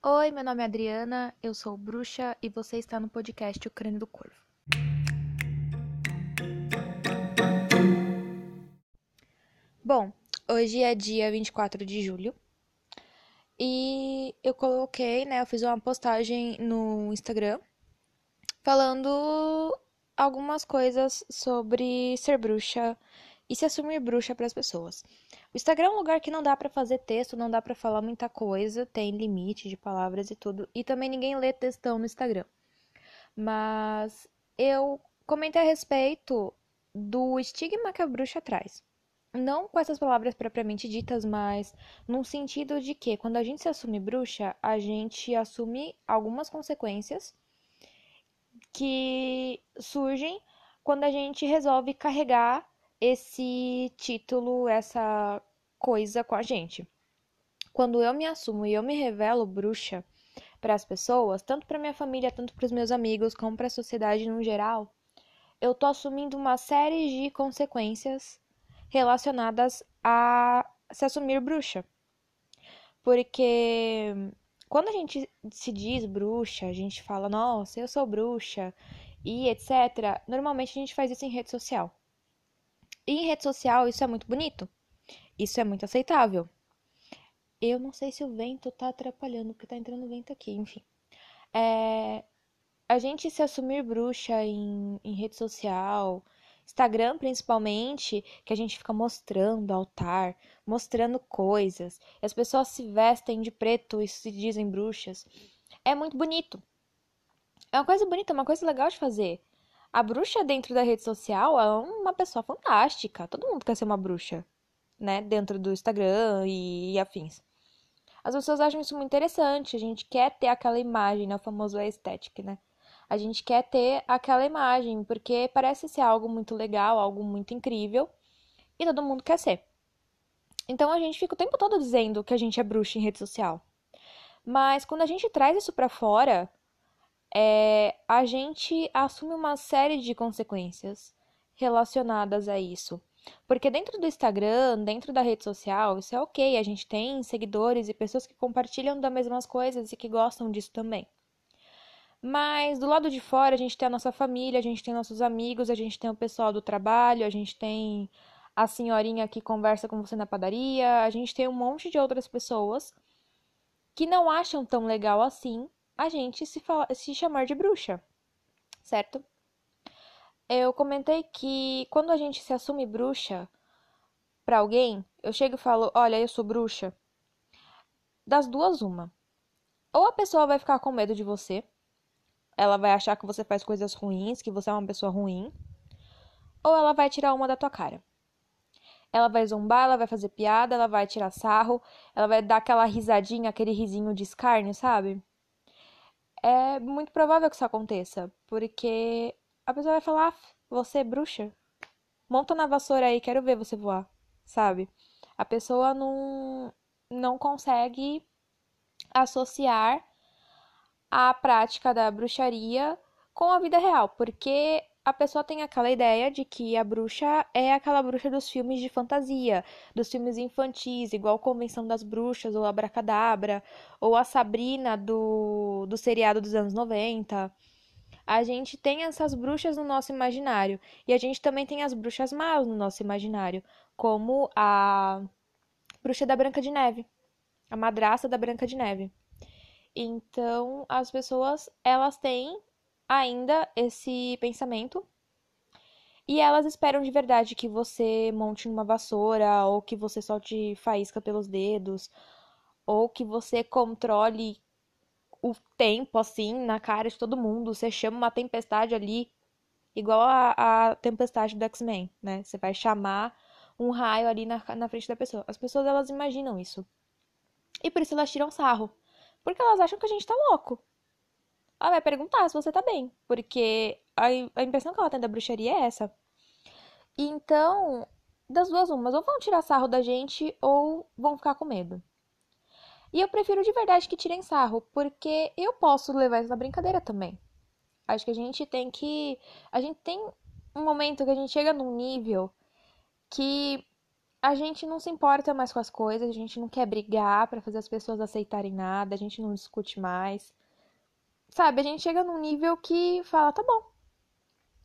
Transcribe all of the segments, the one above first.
Oi, meu nome é Adriana, eu sou bruxa e você está no podcast O Crânio do Corvo. Bom, hoje é dia 24 de julho e eu coloquei, né, eu fiz uma postagem no Instagram falando algumas coisas sobre ser bruxa e se assumir bruxa para as pessoas. O Instagram é um lugar que não dá para fazer texto, não dá para falar muita coisa, tem limite de palavras e tudo, e também ninguém lê textão no Instagram. Mas eu comentei a respeito do estigma que a bruxa traz. Não com essas palavras propriamente ditas, mas no sentido de que quando a gente se assume bruxa, a gente assume algumas consequências que surgem quando a gente resolve carregar esse título, essa coisa com a gente. Quando eu me assumo e eu me revelo bruxa para as pessoas, tanto para minha família, tanto para os meus amigos, como para a sociedade no geral, eu tô assumindo uma série de consequências relacionadas a se assumir bruxa. Porque quando a gente se diz bruxa, a gente fala, nossa, eu sou bruxa e etc. Normalmente a gente faz isso em rede social. Em rede social isso é muito bonito. Isso é muito aceitável. Eu não sei se o vento tá atrapalhando, porque tá entrando vento aqui, enfim. É, a gente se assumir bruxa em, em rede social, Instagram principalmente, que a gente fica mostrando altar, mostrando coisas, e as pessoas se vestem de preto e se dizem bruxas. É muito bonito. É uma coisa bonita, uma coisa legal de fazer. A bruxa dentro da rede social é uma pessoa fantástica. Todo mundo quer ser uma bruxa, né? Dentro do Instagram e, afins. As pessoas acham isso muito interessante. A gente quer ter aquela imagem, né? O famoso estética, né? A gente quer ter aquela imagem, porque parece ser algo muito legal, algo muito incrível, e todo mundo quer ser. Então a gente fica o tempo todo dizendo que a gente é bruxa em rede social. Mas quando a gente traz isso para fora, é, a gente assume uma série de consequências relacionadas a isso. Porque dentro do Instagram, dentro da rede social, isso é ok, a gente tem seguidores e pessoas que compartilham das mesmas coisas e que gostam disso também. Mas do lado de fora, a gente tem a nossa família, a gente tem nossos amigos, a gente tem o pessoal do trabalho, a gente tem a senhorinha que conversa com você na padaria, a gente tem um monte de outras pessoas que não acham tão legal assim a gente se, fala, se chamar de bruxa, certo? Eu comentei que quando a gente se assume bruxa para alguém, eu chego e falo: Olha, eu sou bruxa. Das duas, uma. Ou a pessoa vai ficar com medo de você, ela vai achar que você faz coisas ruins, que você é uma pessoa ruim, ou ela vai tirar uma da tua cara. Ela vai zombar, ela vai fazer piada, ela vai tirar sarro, ela vai dar aquela risadinha, aquele risinho de escárnio, sabe? É muito provável que isso aconteça, porque a pessoa vai falar: ah, você é bruxa? Monta na vassoura aí, quero ver você voar, sabe? A pessoa não, não consegue associar a prática da bruxaria com a vida real, porque a pessoa tem aquela ideia de que a bruxa é aquela bruxa dos filmes de fantasia, dos filmes infantis, igual Convenção das Bruxas, ou Abracadabra, ou a Sabrina do, do seriado dos anos 90. A gente tem essas bruxas no nosso imaginário. E a gente também tem as bruxas más no nosso imaginário, como a bruxa da Branca de Neve, a madraça da Branca de Neve. Então, as pessoas, elas têm ainda esse pensamento. E elas esperam de verdade que você monte uma vassoura, ou que você solte faísca pelos dedos, ou que você controle o tempo assim na cara de todo mundo. Você chama uma tempestade ali, igual a, a tempestade do X-Men, né? Você vai chamar um raio ali na, na frente da pessoa. As pessoas elas imaginam isso. E por isso elas tiram sarro. Porque elas acham que a gente tá louco ela vai perguntar se você tá bem, porque a, a impressão que ela tem da bruxaria é essa. Então, das duas umas, ou vão tirar sarro da gente ou vão ficar com medo. E eu prefiro de verdade que tirem sarro, porque eu posso levar isso na brincadeira também. Acho que a gente tem que. A gente tem um momento que a gente chega num nível que a gente não se importa mais com as coisas, a gente não quer brigar para fazer as pessoas aceitarem nada, a gente não discute mais. Sabe, a gente chega num nível que fala, tá bom,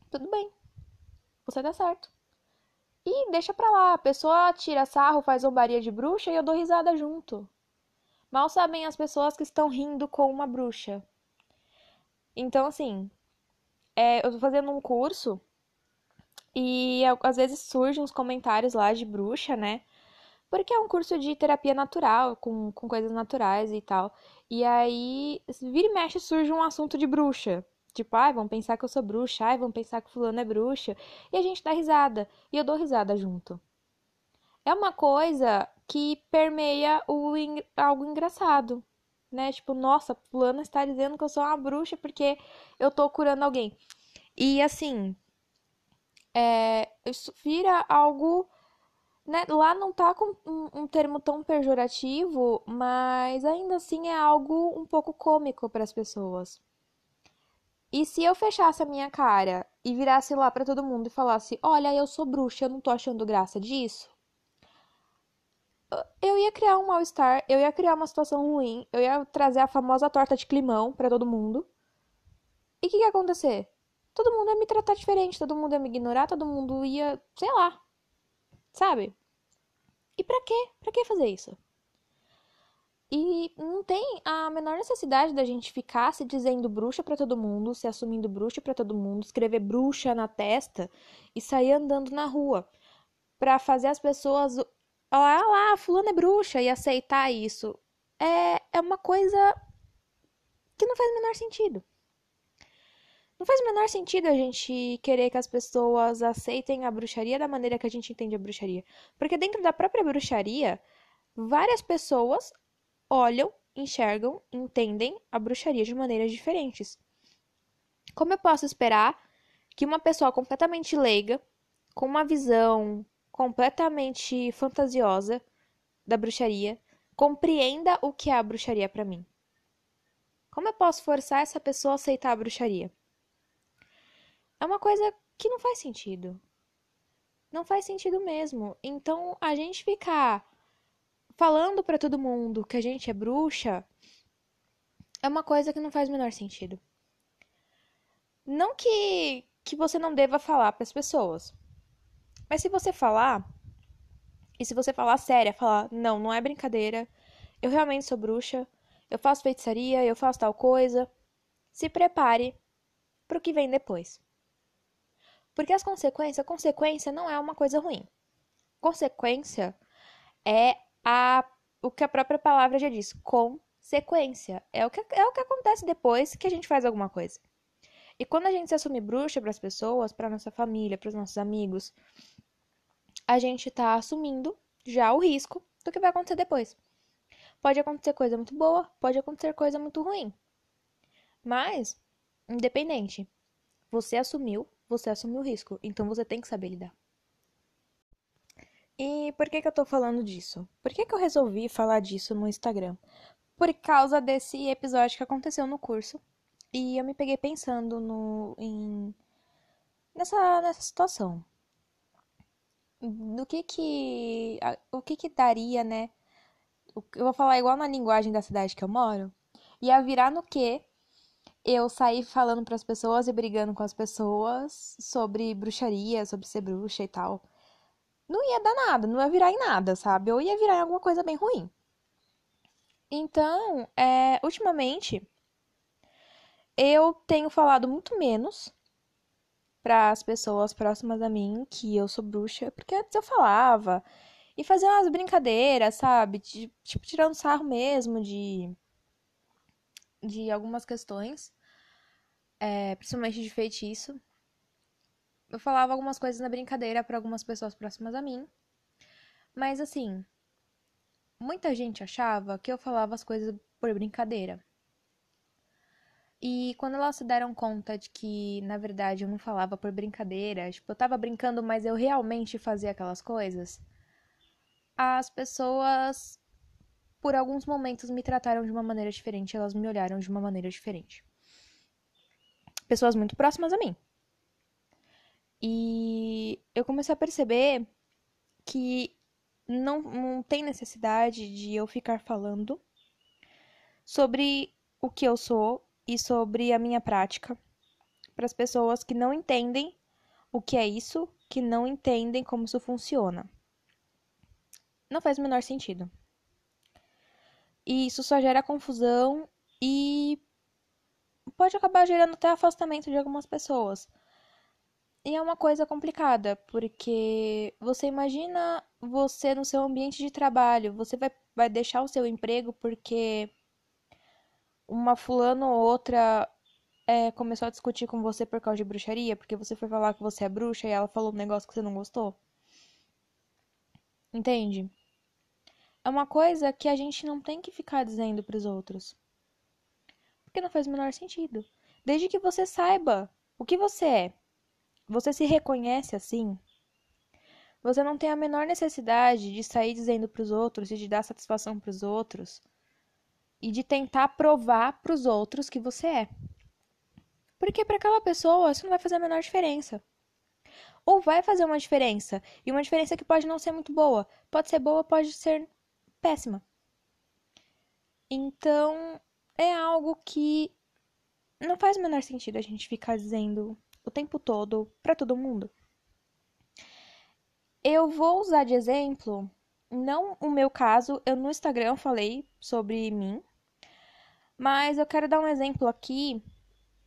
tudo bem, você tá certo. E deixa pra lá, a pessoa tira sarro, faz zombaria de bruxa e eu dou risada junto. Mal sabem as pessoas que estão rindo com uma bruxa. Então, assim, é, eu tô fazendo um curso e às vezes surgem uns comentários lá de bruxa, né? Porque é um curso de terapia natural, com, com coisas naturais e tal. E aí, vira e mexe, surge um assunto de bruxa. Tipo, ai, vão pensar que eu sou bruxa, ai, vão pensar que fulano é bruxa. E a gente dá risada. E eu dou risada junto. É uma coisa que permeia o, algo engraçado, né? Tipo, nossa, fulano está dizendo que eu sou uma bruxa porque eu tô curando alguém. E assim, é, isso vira algo. Né? Lá não tá com um, um termo tão pejorativo, mas ainda assim é algo um pouco cômico para as pessoas. E se eu fechasse a minha cara e virasse lá para todo mundo e falasse: Olha, eu sou bruxa, eu não tô achando graça disso. Eu ia criar um mal-estar, eu ia criar uma situação ruim, eu ia trazer a famosa torta de climão para todo mundo. E o que, que ia acontecer? todo mundo ia me tratar diferente, todo mundo ia me ignorar, todo mundo ia, sei lá. Sabe? E pra quê? Pra que fazer isso? E não tem a menor necessidade da gente ficar se dizendo bruxa para todo mundo, se assumindo bruxa para todo mundo, escrever bruxa na testa e sair andando na rua para fazer as pessoas olha lá, fulano é bruxa e aceitar isso. É, é uma coisa que não faz o menor sentido. Não faz o menor sentido a gente querer que as pessoas aceitem a bruxaria da maneira que a gente entende a bruxaria. Porque dentro da própria bruxaria, várias pessoas olham, enxergam, entendem a bruxaria de maneiras diferentes. Como eu posso esperar que uma pessoa completamente leiga, com uma visão completamente fantasiosa da bruxaria, compreenda o que é a bruxaria para mim? Como eu posso forçar essa pessoa a aceitar a bruxaria? É uma coisa que não faz sentido. Não faz sentido mesmo. Então, a gente ficar falando para todo mundo que a gente é bruxa é uma coisa que não faz o menor sentido. Não que que você não deva falar para as pessoas. Mas se você falar, e se você falar séria, falar, não, não é brincadeira, eu realmente sou bruxa, eu faço feitiçaria, eu faço tal coisa, se prepare para o que vem depois. Porque as consequências, consequência não é uma coisa ruim. Consequência é a, o que a própria palavra já diz, consequência. É o, que, é o que acontece depois que a gente faz alguma coisa. E quando a gente se assume bruxa para as pessoas, para nossa família, para os nossos amigos, a gente está assumindo já o risco do que vai acontecer depois. Pode acontecer coisa muito boa, pode acontecer coisa muito ruim. Mas, independente, você assumiu você assume o risco, então você tem que saber lidar. E por que, que eu tô falando disso? Por que, que eu resolvi falar disso no Instagram? Por causa desse episódio que aconteceu no curso. E eu me peguei pensando no, em, nessa, nessa situação. Do que que. O que que daria, né? Eu vou falar igual na linguagem da cidade que eu moro. Ia virar no que eu saí falando para as pessoas e brigando com as pessoas sobre bruxaria, sobre ser bruxa e tal. Não ia dar nada, não ia virar em nada, sabe? Ou ia virar em alguma coisa bem ruim. Então, é, ultimamente, eu tenho falado muito menos para as pessoas próximas a mim que eu sou bruxa, porque antes eu falava e fazia umas brincadeiras, sabe? Tipo, tirando sarro mesmo de de algumas questões, é, principalmente de feitiço. Eu falava algumas coisas na brincadeira para algumas pessoas próximas a mim, mas assim, muita gente achava que eu falava as coisas por brincadeira. E quando elas se deram conta de que, na verdade, eu não falava por brincadeira, tipo, eu tava brincando, mas eu realmente fazia aquelas coisas, as pessoas por alguns momentos me trataram de uma maneira diferente, elas me olharam de uma maneira diferente. Pessoas muito próximas a mim. E eu comecei a perceber que não, não tem necessidade de eu ficar falando sobre o que eu sou e sobre a minha prática para as pessoas que não entendem o que é isso, que não entendem como isso funciona. Não faz o menor sentido. E isso só gera confusão e pode acabar gerando até afastamento de algumas pessoas. E é uma coisa complicada, porque você imagina você no seu ambiente de trabalho, você vai, vai deixar o seu emprego porque uma fulana ou outra é, começou a discutir com você por causa de bruxaria, porque você foi falar que você é bruxa e ela falou um negócio que você não gostou. Entende? É uma coisa que a gente não tem que ficar dizendo para os outros. Porque não faz o menor sentido. Desde que você saiba o que você é, você se reconhece assim, você não tem a menor necessidade de sair dizendo para os outros e de dar satisfação para os outros e de tentar provar para os outros que você é. Porque para aquela pessoa isso não vai fazer a menor diferença. Ou vai fazer uma diferença, e uma diferença que pode não ser muito boa. Pode ser boa, pode ser péssima. Então, é algo que não faz o menor sentido a gente ficar dizendo o tempo todo para todo mundo. Eu vou usar de exemplo, não o meu caso, eu no Instagram falei sobre mim, mas eu quero dar um exemplo aqui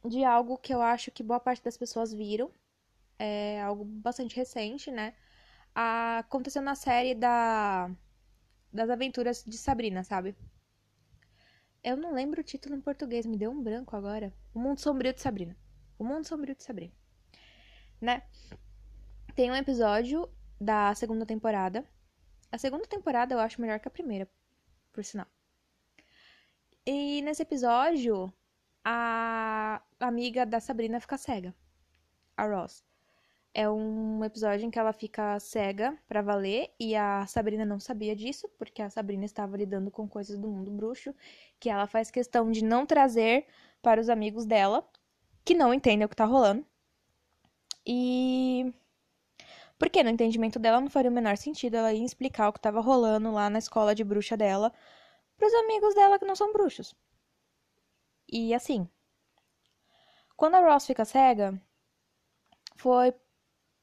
de algo que eu acho que boa parte das pessoas viram. É algo bastante recente, né? Aconteceu na série da das aventuras de Sabrina, sabe? Eu não lembro o título em português, me deu um branco agora. O Mundo Sombrio de Sabrina. O Mundo Sombrio de Sabrina. Né? Tem um episódio da segunda temporada. A segunda temporada eu acho melhor que a primeira, por sinal. E nesse episódio, a amiga da Sabrina fica cega, a Ross. É um episódio em que ela fica cega para valer e a Sabrina não sabia disso, porque a Sabrina estava lidando com coisas do mundo bruxo que ela faz questão de não trazer para os amigos dela, que não entendem o que tá rolando. E porque no entendimento dela não faria o menor sentido ela ir explicar o que estava rolando lá na escola de bruxa dela para os amigos dela que não são bruxos. E assim, quando a Ross fica cega, foi,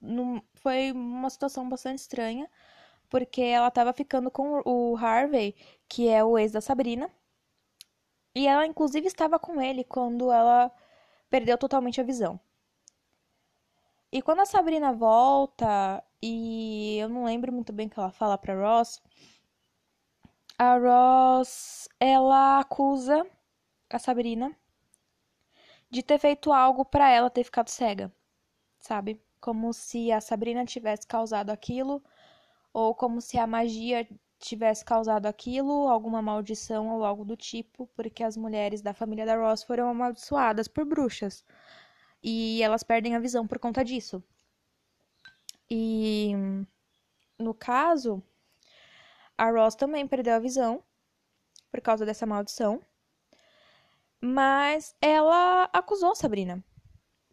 num, foi uma situação bastante estranha, porque ela estava ficando com o Harvey, que é o ex da Sabrina, e ela inclusive estava com ele quando ela perdeu totalmente a visão. E quando a Sabrina volta, e eu não lembro muito bem o que ela fala para Ross, a Ross, ela acusa a Sabrina de ter feito algo para ela ter ficado cega, sabe? Como se a Sabrina tivesse causado aquilo, ou como se a magia tivesse causado aquilo, alguma maldição ou algo do tipo, porque as mulheres da família da Ross foram amaldiçoadas por bruxas. E elas perdem a visão por conta disso. E no caso, a Ross também perdeu a visão por causa dessa maldição. Mas ela acusou Sabrina.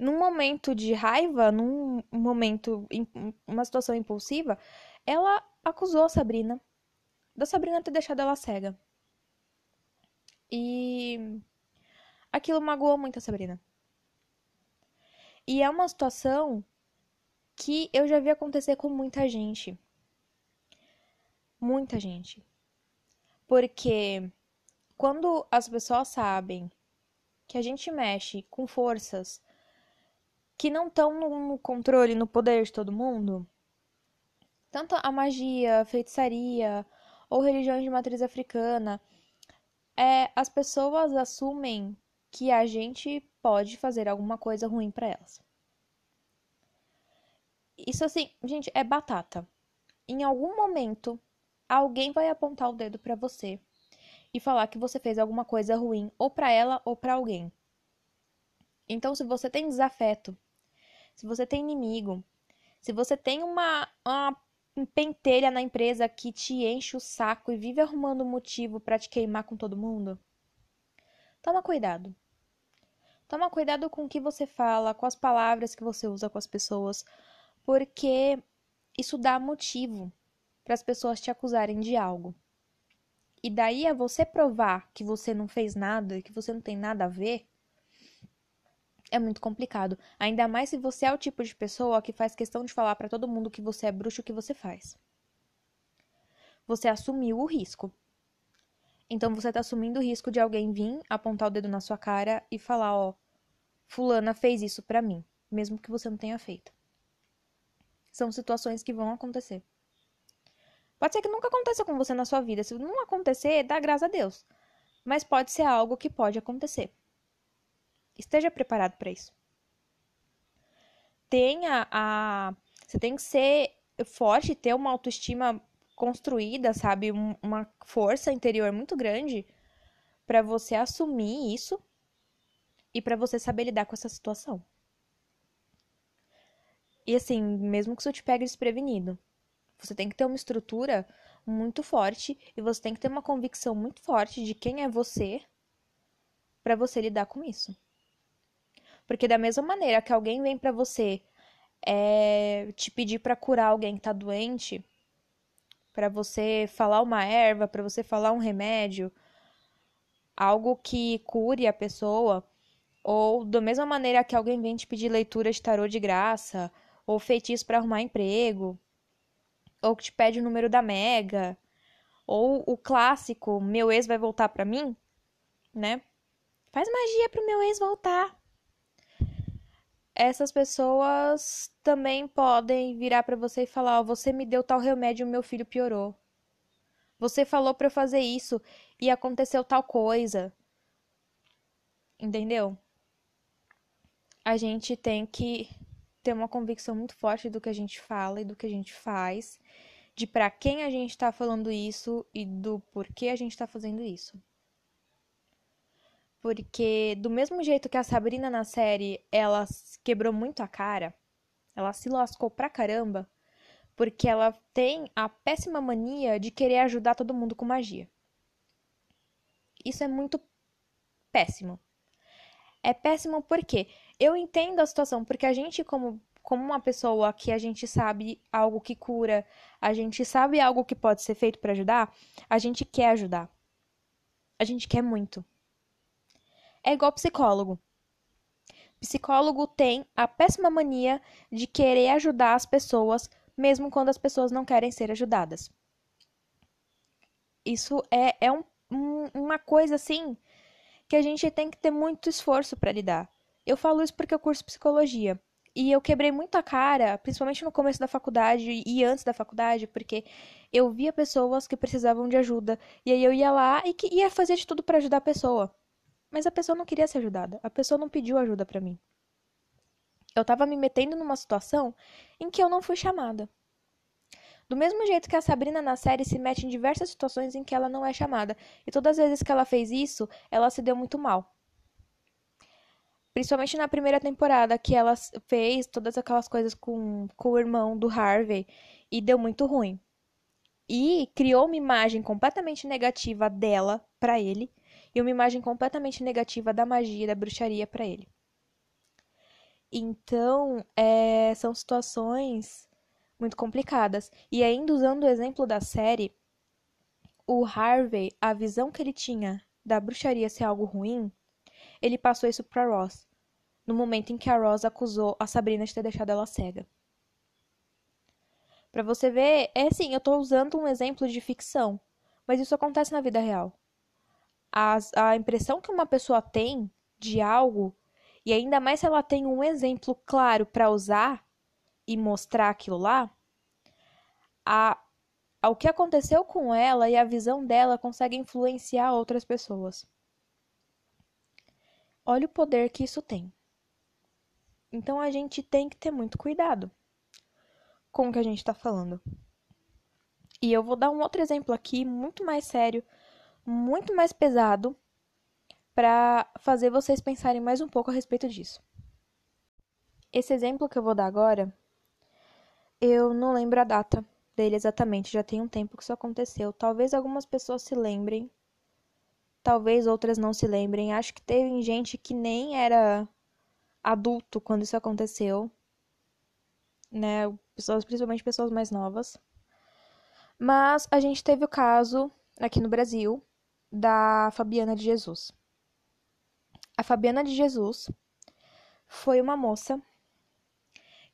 Num momento de raiva, num momento, uma situação impulsiva, ela acusou a Sabrina da Sabrina ter deixado ela cega. E aquilo magoou muito a Sabrina. E é uma situação que eu já vi acontecer com muita gente. Muita gente. Porque quando as pessoas sabem que a gente mexe com forças que não estão no controle, no poder de todo mundo, tanto a magia, feitiçaria ou religiões de matriz africana, é, as pessoas assumem que a gente pode fazer alguma coisa ruim para elas. Isso assim, gente, é batata. Em algum momento, alguém vai apontar o dedo para você e falar que você fez alguma coisa ruim ou para ela ou para alguém. Então, se você tem desafeto, se você tem inimigo, se você tem uma, uma pentelha na empresa que te enche o saco e vive arrumando motivo para te queimar com todo mundo, toma cuidado. Toma cuidado com o que você fala, com as palavras que você usa com as pessoas, porque isso dá motivo para as pessoas te acusarem de algo. E daí a você provar que você não fez nada, que você não tem nada a ver, é muito complicado. Ainda mais se você é o tipo de pessoa que faz questão de falar para todo mundo que você é bruxo o que você faz. Você assumiu o risco. Então você tá assumindo o risco de alguém vir apontar o dedo na sua cara e falar, ó, fulana fez isso para mim, mesmo que você não tenha feito. São situações que vão acontecer. Pode ser que nunca aconteça com você na sua vida. Se não acontecer, dá graças a Deus. Mas pode ser algo que pode acontecer. Esteja preparado para isso. Tenha a. Você tem que ser forte, ter uma autoestima construída, sabe? Uma força interior muito grande para você assumir isso e para você saber lidar com essa situação. E assim, mesmo que isso te pegue desprevenido, você tem que ter uma estrutura muito forte e você tem que ter uma convicção muito forte de quem é você para você lidar com isso. Porque da mesma maneira que alguém vem para você é, te pedir para curar alguém que tá doente, para você falar uma erva, para você falar um remédio, algo que cure a pessoa, ou da mesma maneira que alguém vem te pedir leitura de tarô de graça, ou feitiço para arrumar emprego, ou que te pede o número da mega, ou o clássico, meu ex vai voltar para mim, né? Faz magia pro meu ex voltar. Essas pessoas também podem virar para você e falar: oh, "Você me deu tal remédio, meu filho piorou. Você falou para eu fazer isso e aconteceu tal coisa." Entendeu? A gente tem que ter uma convicção muito forte do que a gente fala e do que a gente faz, de para quem a gente está falando isso e do porquê a gente está fazendo isso. Porque do mesmo jeito que a Sabrina na série, ela quebrou muito a cara, ela se lascou pra caramba, porque ela tem a péssima mania de querer ajudar todo mundo com magia. Isso é muito péssimo. É péssimo porque eu entendo a situação, porque a gente, como, como uma pessoa que a gente sabe algo que cura, a gente sabe algo que pode ser feito para ajudar, a gente quer ajudar. A gente quer muito. É igual psicólogo. Psicólogo tem a péssima mania de querer ajudar as pessoas, mesmo quando as pessoas não querem ser ajudadas. Isso é, é um, um, uma coisa assim que a gente tem que ter muito esforço para lidar. Eu falo isso porque eu curso psicologia. E eu quebrei muito a cara, principalmente no começo da faculdade e antes da faculdade, porque eu via pessoas que precisavam de ajuda. E aí eu ia lá e que ia fazer de tudo para ajudar a pessoa. Mas a pessoa não queria ser ajudada. A pessoa não pediu ajuda para mim. Eu tava me metendo numa situação em que eu não fui chamada. Do mesmo jeito que a Sabrina na série se mete em diversas situações em que ela não é chamada. E todas as vezes que ela fez isso, ela se deu muito mal. Principalmente na primeira temporada, que ela fez todas aquelas coisas com, com o irmão do Harvey e deu muito ruim. E criou uma imagem completamente negativa dela para ele e uma imagem completamente negativa da magia e da bruxaria para ele. Então, é, são situações muito complicadas. E ainda usando o exemplo da série, o Harvey, a visão que ele tinha da bruxaria ser algo ruim, ele passou isso para Ross, no momento em que a Ross acusou a Sabrina de ter deixado ela cega. Para você ver, é assim, eu estou usando um exemplo de ficção, mas isso acontece na vida real. A, a impressão que uma pessoa tem de algo, e ainda mais se ela tem um exemplo claro para usar e mostrar aquilo lá, a, o que aconteceu com ela e a visão dela consegue influenciar outras pessoas. Olha o poder que isso tem. Então a gente tem que ter muito cuidado com o que a gente está falando. E eu vou dar um outro exemplo aqui, muito mais sério, muito mais pesado, para fazer vocês pensarem mais um pouco a respeito disso. Esse exemplo que eu vou dar agora, eu não lembro a data dele exatamente, já tem um tempo que isso aconteceu. Talvez algumas pessoas se lembrem, talvez outras não se lembrem. Acho que teve gente que nem era adulto quando isso aconteceu, né? Pessoas, principalmente pessoas mais novas. Mas a gente teve o caso aqui no Brasil da Fabiana de Jesus. A Fabiana de Jesus foi uma moça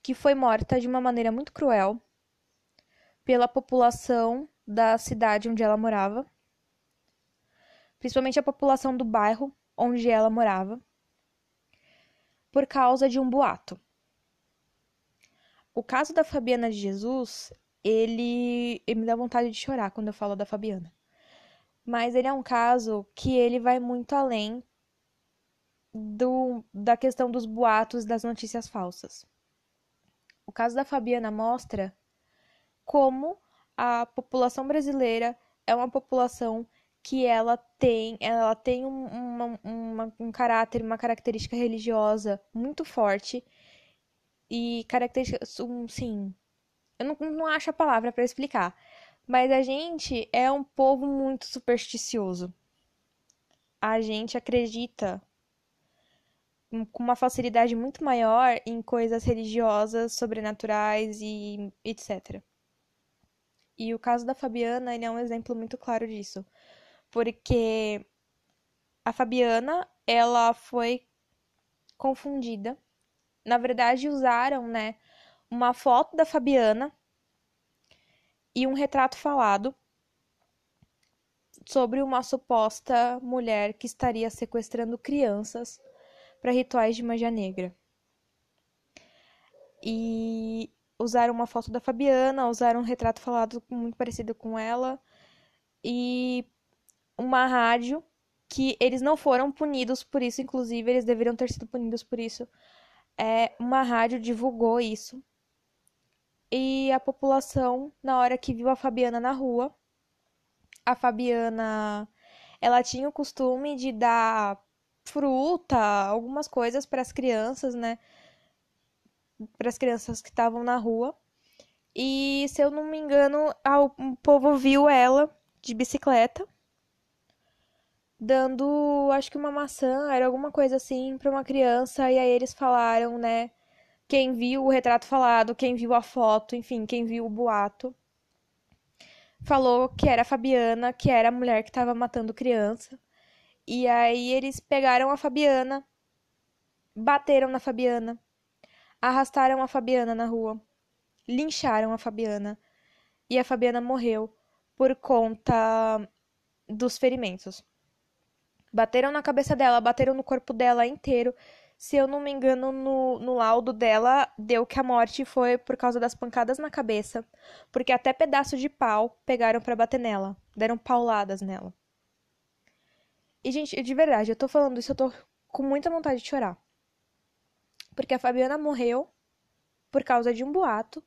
que foi morta de uma maneira muito cruel pela população da cidade onde ela morava, principalmente a população do bairro onde ela morava, por causa de um boato. O caso da Fabiana de Jesus, ele, ele me dá vontade de chorar quando eu falo da Fabiana. Mas ele é um caso que ele vai muito além do, da questão dos boatos das notícias falsas. O caso da Fabiana mostra como a população brasileira é uma população que ela tem, ela tem um, uma, uma, um caráter, uma característica religiosa muito forte e características, um, sim, eu não, não acho a palavra para explicar, mas a gente é um povo muito supersticioso. A gente acredita com uma facilidade muito maior em coisas religiosas, sobrenaturais e etc. E o caso da Fabiana, é um exemplo muito claro disso. Porque a Fabiana, ela foi confundida. Na verdade, usaram, né, uma foto da Fabiana e um retrato falado sobre uma suposta mulher que estaria sequestrando crianças para rituais de magia negra. E usaram uma foto da Fabiana, usaram um retrato falado muito parecido com ela e uma rádio que eles não foram punidos por isso, inclusive eles deveriam ter sido punidos por isso. É, uma rádio divulgou isso. E a população, na hora que viu a Fabiana na rua, a Fabiana, ela tinha o costume de dar fruta, algumas coisas para as crianças, né? para as crianças que estavam na rua. E se eu não me engano, o povo viu ela de bicicleta dando, acho que uma maçã, era alguma coisa assim para uma criança e aí eles falaram, né? Quem viu o retrato falado, quem viu a foto, enfim, quem viu o boato, falou que era a Fabiana, que era a mulher que estava matando criança. E aí eles pegaram a Fabiana, bateram na Fabiana, arrastaram a Fabiana na rua, lincharam a Fabiana e a Fabiana morreu por conta dos ferimentos. Bateram na cabeça dela, bateram no corpo dela inteiro. Se eu não me engano, no, no laudo dela, deu que a morte foi por causa das pancadas na cabeça, porque até pedaço de pau pegaram para bater nela, deram pauladas nela. E, gente, de verdade, eu tô falando isso, eu tô com muita vontade de chorar porque a Fabiana morreu por causa de um boato,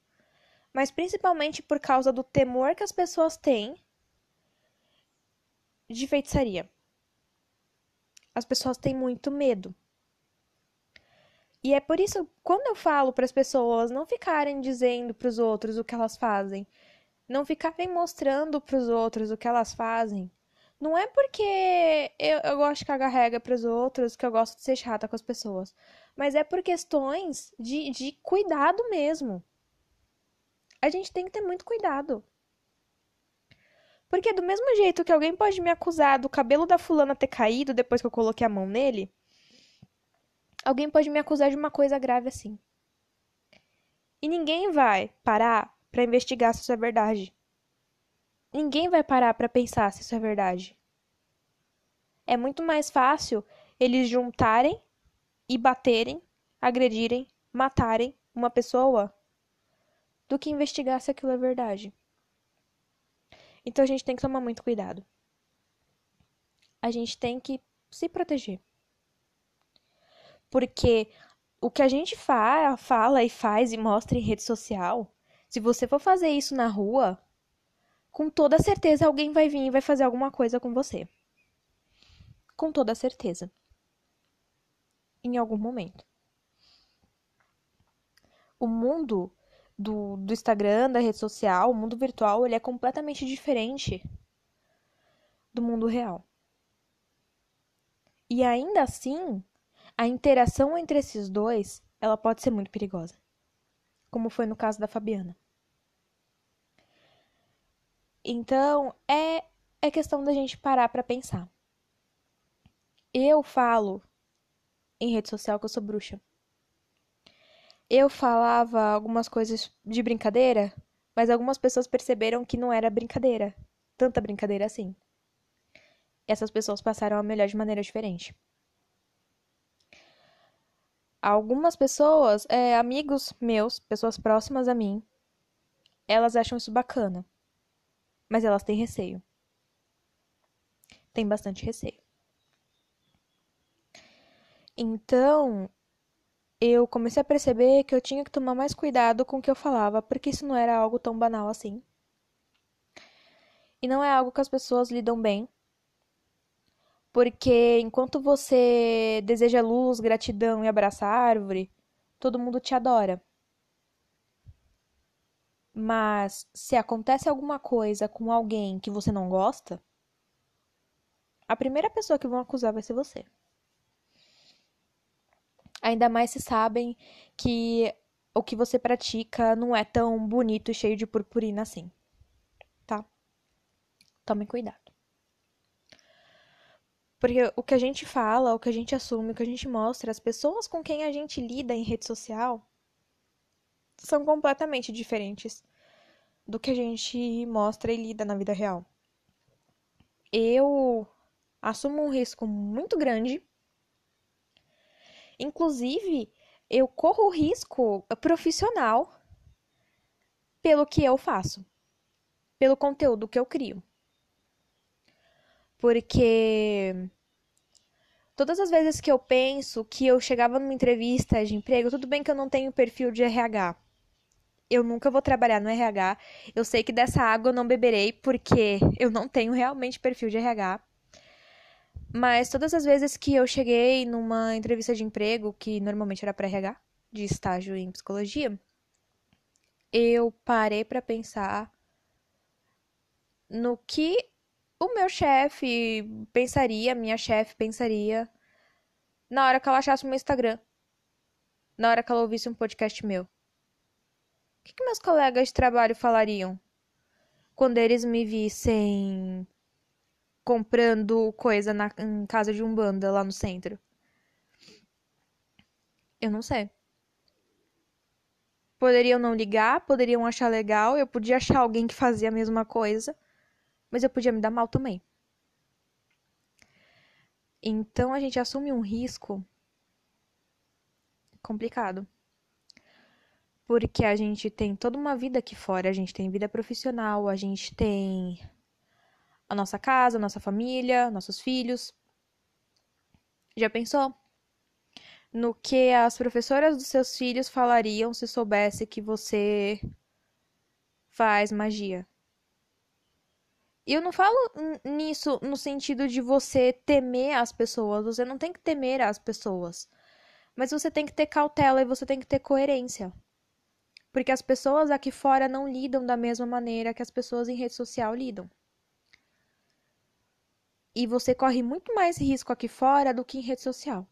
mas principalmente por causa do temor que as pessoas têm de feitiçaria. As pessoas têm muito medo. E é por isso, quando eu falo para as pessoas não ficarem dizendo para os outros o que elas fazem, não ficarem mostrando para os outros o que elas fazem, não é porque eu, eu gosto de cagar regra para os outros que eu gosto de ser chata com as pessoas mas é por questões de, de cuidado mesmo. A gente tem que ter muito cuidado. Porque do mesmo jeito que alguém pode me acusar do cabelo da fulana ter caído depois que eu coloquei a mão nele, alguém pode me acusar de uma coisa grave assim. E ninguém vai parar para investigar se isso é verdade. Ninguém vai parar para pensar se isso é verdade. É muito mais fácil eles juntarem e baterem, agredirem, matarem uma pessoa do que investigar se aquilo é verdade. Então a gente tem que tomar muito cuidado. A gente tem que se proteger. Porque o que a gente fa fala e faz e mostra em rede social, se você for fazer isso na rua, com toda certeza alguém vai vir e vai fazer alguma coisa com você. Com toda certeza em algum momento. O mundo do, do Instagram, da rede social, o mundo virtual, ele é completamente diferente do mundo real. E ainda assim, a interação entre esses dois, ela pode ser muito perigosa. Como foi no caso da Fabiana. Então, é, é questão da gente parar pra pensar. Eu falo em rede social que eu sou bruxa. Eu falava algumas coisas de brincadeira, mas algumas pessoas perceberam que não era brincadeira. Tanta brincadeira assim. Essas pessoas passaram a melhor de maneira diferente. Algumas pessoas, é, amigos meus, pessoas próximas a mim, elas acham isso bacana. Mas elas têm receio. Tem bastante receio. Então, eu comecei a perceber que eu tinha que tomar mais cuidado com o que eu falava, porque isso não era algo tão banal assim. E não é algo que as pessoas lidam bem. Porque enquanto você deseja luz, gratidão e abraça a árvore, todo mundo te adora. Mas se acontece alguma coisa com alguém que você não gosta, a primeira pessoa que vão acusar vai ser você. Ainda mais se sabem que o que você pratica não é tão bonito e cheio de purpurina assim. Tá? Tome cuidado. Porque o que a gente fala, o que a gente assume, o que a gente mostra, as pessoas com quem a gente lida em rede social são completamente diferentes do que a gente mostra e lida na vida real. Eu assumo um risco muito grande Inclusive, eu corro risco profissional pelo que eu faço, pelo conteúdo que eu crio. Porque todas as vezes que eu penso que eu chegava numa entrevista de emprego, tudo bem que eu não tenho perfil de RH. Eu nunca vou trabalhar no RH. Eu sei que dessa água eu não beberei porque eu não tenho realmente perfil de RH. Mas todas as vezes que eu cheguei numa entrevista de emprego, que normalmente era para RH, de estágio em psicologia, eu parei para pensar no que o meu chefe pensaria, minha chefe pensaria, na hora que ela achasse o meu Instagram, na hora que ela ouvisse um podcast meu. O que, que meus colegas de trabalho falariam quando eles me vissem comprando coisa na em casa de Umbanda lá no centro? Eu não sei. Poderiam não ligar, poderiam achar legal, eu podia achar alguém que fazia a mesma coisa, mas eu podia me dar mal também. Então a gente assume um risco complicado. Porque a gente tem toda uma vida aqui fora, a gente tem vida profissional, a gente tem a nossa casa, a nossa família, nossos filhos. Já pensou? No que as professoras dos seus filhos falariam se soubesse que você faz magia? Eu não falo nisso no sentido de você temer as pessoas, você não tem que temer as pessoas. Mas você tem que ter cautela e você tem que ter coerência. Porque as pessoas aqui fora não lidam da mesma maneira que as pessoas em rede social lidam. E você corre muito mais risco aqui fora do que em rede social.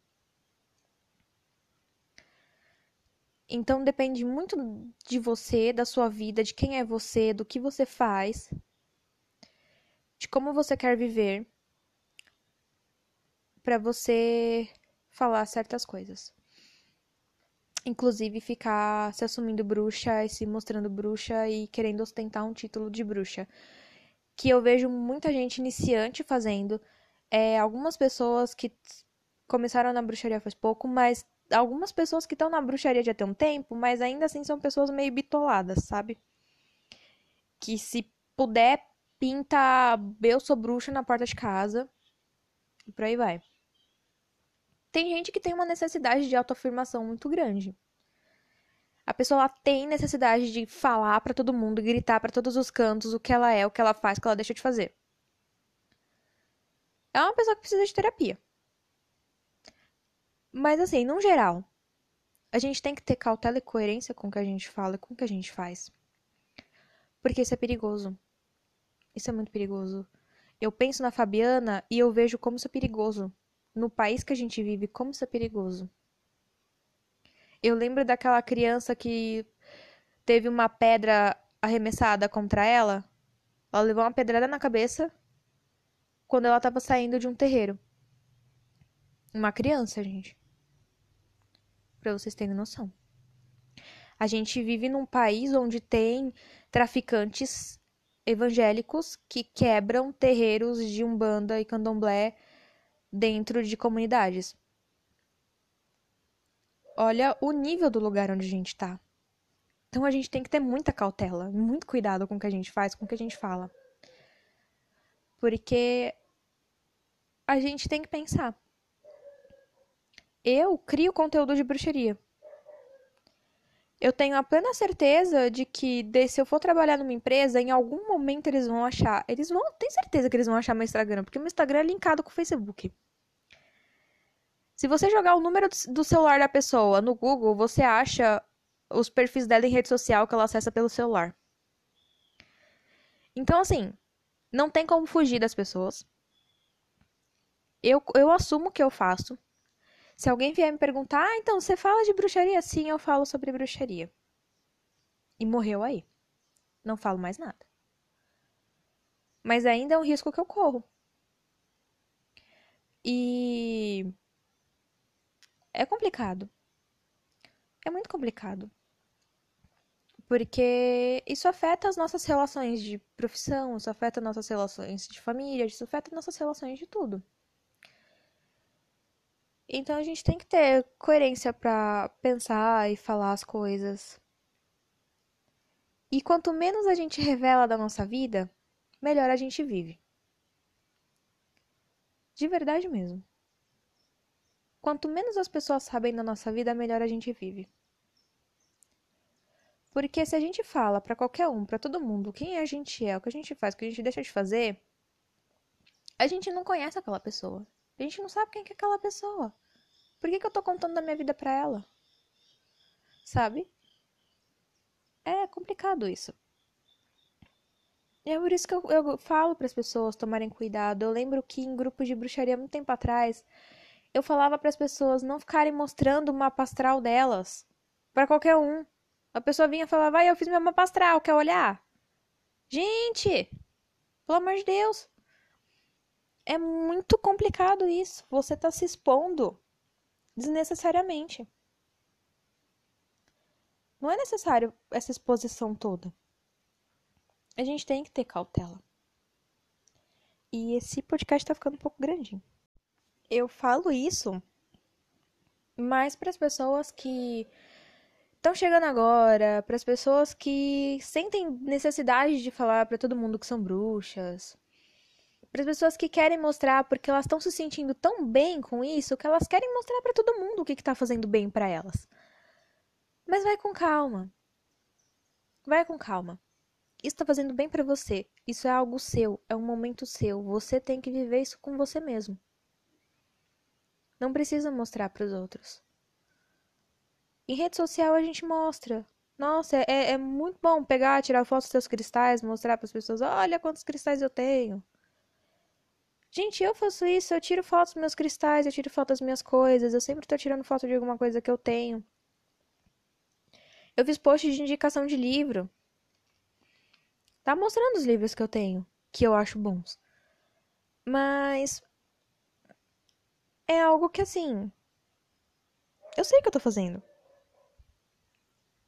Então depende muito de você, da sua vida, de quem é você, do que você faz, de como você quer viver, para você falar certas coisas. Inclusive ficar se assumindo bruxa e se mostrando bruxa e querendo ostentar um título de bruxa que eu vejo muita gente iniciante fazendo. É, algumas pessoas que começaram na bruxaria faz pouco, mas algumas pessoas que estão na bruxaria já tem um tempo, mas ainda assim são pessoas meio bitoladas, sabe? Que se puder, pinta eu sou bruxa na porta de casa. E por aí vai. Tem gente que tem uma necessidade de autoafirmação muito grande. A pessoa tem necessidade de falar para todo mundo, gritar para todos os cantos o que ela é, o que ela faz, o que ela deixa de fazer. É uma pessoa que precisa de terapia. Mas assim, no geral, a gente tem que ter cautela e coerência com o que a gente fala e com o que a gente faz. Porque isso é perigoso. Isso é muito perigoso. Eu penso na Fabiana e eu vejo como isso é perigoso. No país que a gente vive, como isso é perigoso. Eu lembro daquela criança que teve uma pedra arremessada contra ela. Ela levou uma pedrada na cabeça quando ela tava saindo de um terreiro. Uma criança, gente. Pra vocês terem noção. A gente vive num país onde tem traficantes evangélicos que quebram terreiros de umbanda e candomblé dentro de comunidades. Olha o nível do lugar onde a gente tá. Então a gente tem que ter muita cautela, muito cuidado com o que a gente faz, com o que a gente fala. Porque a gente tem que pensar. Eu crio conteúdo de bruxaria. Eu tenho a plena certeza de que de, se eu for trabalhar numa empresa, em algum momento eles vão achar. Eles vão. Tem certeza que eles vão achar meu Instagram, porque meu Instagram é linkado com o Facebook. Se você jogar o número do celular da pessoa no Google, você acha os perfis dela em rede social que ela acessa pelo celular. Então, assim, não tem como fugir das pessoas. Eu, eu assumo que eu faço. Se alguém vier me perguntar, ah, então você fala de bruxaria? Sim, eu falo sobre bruxaria. E morreu aí. Não falo mais nada. Mas ainda é um risco que eu corro. E é complicado. É muito complicado. Porque isso afeta as nossas relações de profissão, isso afeta nossas relações de família, isso afeta nossas relações de tudo. Então a gente tem que ter coerência para pensar e falar as coisas. E quanto menos a gente revela da nossa vida, melhor a gente vive. De verdade mesmo. Quanto menos as pessoas sabem da nossa vida, melhor a gente vive. Porque se a gente fala para qualquer um, para todo mundo, quem a gente é, o que a gente faz, o que a gente deixa de fazer, a gente não conhece aquela pessoa. A gente não sabe quem é aquela pessoa. Por que, que eu tô contando da minha vida pra ela? Sabe? É complicado isso. E é por isso que eu, eu falo para as pessoas tomarem cuidado. Eu lembro que em grupos de bruxaria, muito tempo atrás, eu falava para as pessoas não ficarem mostrando o mapa astral delas para qualquer um. A pessoa vinha e falava, vai, eu fiz meu mapa astral, quer olhar? Gente, pelo amor de Deus. É muito complicado isso. Você tá se expondo desnecessariamente. Não é necessário essa exposição toda. A gente tem que ter cautela. E esse podcast tá ficando um pouco grandinho eu falo isso mais para as pessoas que estão chegando agora, para as pessoas que sentem necessidade de falar para todo mundo que são bruxas, para as pessoas que querem mostrar porque elas estão se sentindo tão bem com isso que elas querem mostrar para todo mundo o que está fazendo bem para elas. Mas vai com calma. Vai com calma. Isso está fazendo bem para você. Isso é algo seu, é um momento seu. Você tem que viver isso com você mesmo. Não precisa mostrar para os outros. Em rede social a gente mostra. Nossa, é, é muito bom pegar, tirar fotos dos seus cristais, mostrar para as pessoas: olha quantos cristais eu tenho. Gente, eu faço isso, eu tiro fotos dos meus cristais, eu tiro fotos das minhas coisas, eu sempre tô tirando foto de alguma coisa que eu tenho. Eu fiz post de indicação de livro. Tá mostrando os livros que eu tenho, que eu acho bons. Mas é algo que assim. Eu sei o que eu tô fazendo.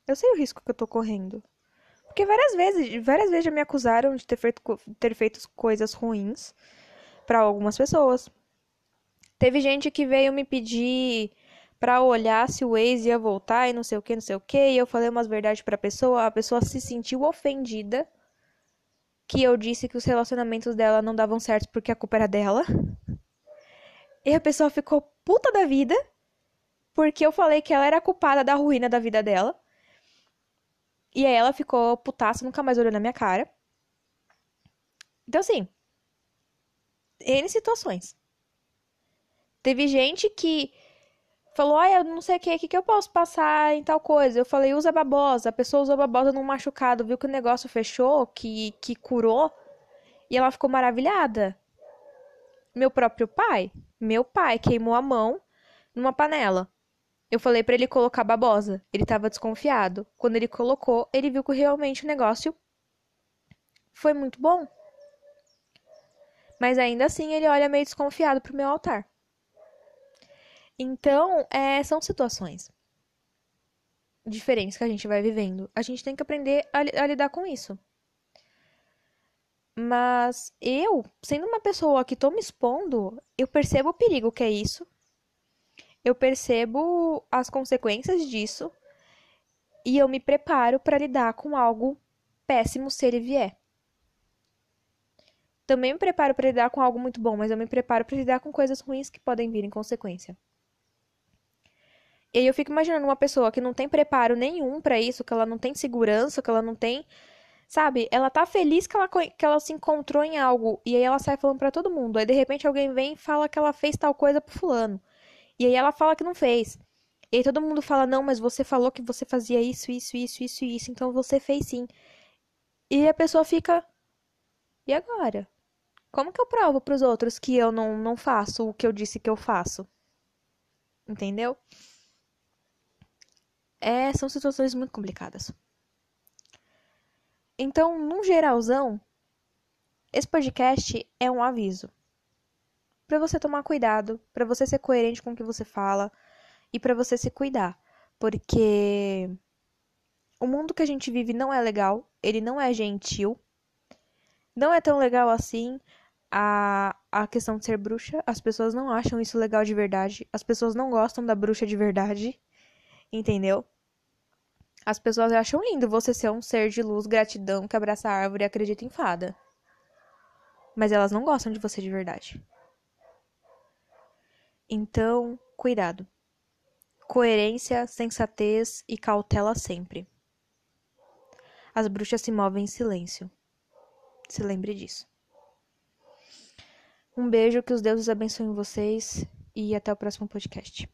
Eu sei o risco que eu tô correndo. Porque várias vezes, várias vezes já me acusaram de ter feito, ter feito coisas ruins para algumas pessoas. Teve gente que veio me pedir para olhar se o ex ia voltar e não sei o que, não sei o que, e eu falei umas verdades pra pessoa, a pessoa se sentiu ofendida que eu disse que os relacionamentos dela não davam certo porque a culpa era dela. E a pessoa ficou puta da vida, porque eu falei que ela era culpada da ruína da vida dela. E aí ela ficou putaça, nunca mais olhou na minha cara. Então, assim, N situações. Teve gente que falou, ah, eu não sei o que, o que, eu posso passar em tal coisa. Eu falei, usa babosa. A pessoa usou babosa num machucado, viu que o negócio fechou, que, que curou, e ela ficou maravilhada. Meu próprio pai meu pai queimou a mão numa panela. Eu falei para ele colocar babosa. Ele estava desconfiado. Quando ele colocou, ele viu que realmente o negócio foi muito bom. Mas ainda assim ele olha meio desconfiado pro meu altar. Então, é, são situações diferentes que a gente vai vivendo. A gente tem que aprender a, a lidar com isso. Mas eu, sendo uma pessoa que tô me expondo, eu percebo o perigo que é isso. Eu percebo as consequências disso. E eu me preparo para lidar com algo péssimo se ele vier. Também me preparo para lidar com algo muito bom, mas eu me preparo para lidar com coisas ruins que podem vir em consequência. E aí eu fico imaginando uma pessoa que não tem preparo nenhum para isso, que ela não tem segurança, que ela não tem, sabe? Ela tá feliz que ela, que ela se encontrou em algo e aí ela sai falando para todo mundo. Aí de repente alguém vem e fala que ela fez tal coisa pro fulano. E aí ela fala que não fez. E aí todo mundo fala: "Não, mas você falou que você fazia isso, isso, isso, isso isso, então você fez sim". E a pessoa fica: "E agora? Como que eu provo pros outros que eu não não faço o que eu disse que eu faço?" Entendeu? É, são situações muito complicadas. Então, num geralzão, esse podcast é um aviso para você tomar cuidado, para você ser coerente com o que você fala e para você se cuidar, porque o mundo que a gente vive não é legal, ele não é gentil, não é tão legal assim a, a questão de ser bruxa. As pessoas não acham isso legal de verdade, as pessoas não gostam da bruxa de verdade entendeu? As pessoas acham lindo você ser um ser de luz, gratidão, que abraça a árvore e acredita em fada. Mas elas não gostam de você de verdade. Então, cuidado. Coerência, sensatez e cautela sempre. As bruxas se movem em silêncio. Se lembre disso. Um beijo, que os deuses abençoem vocês e até o próximo podcast.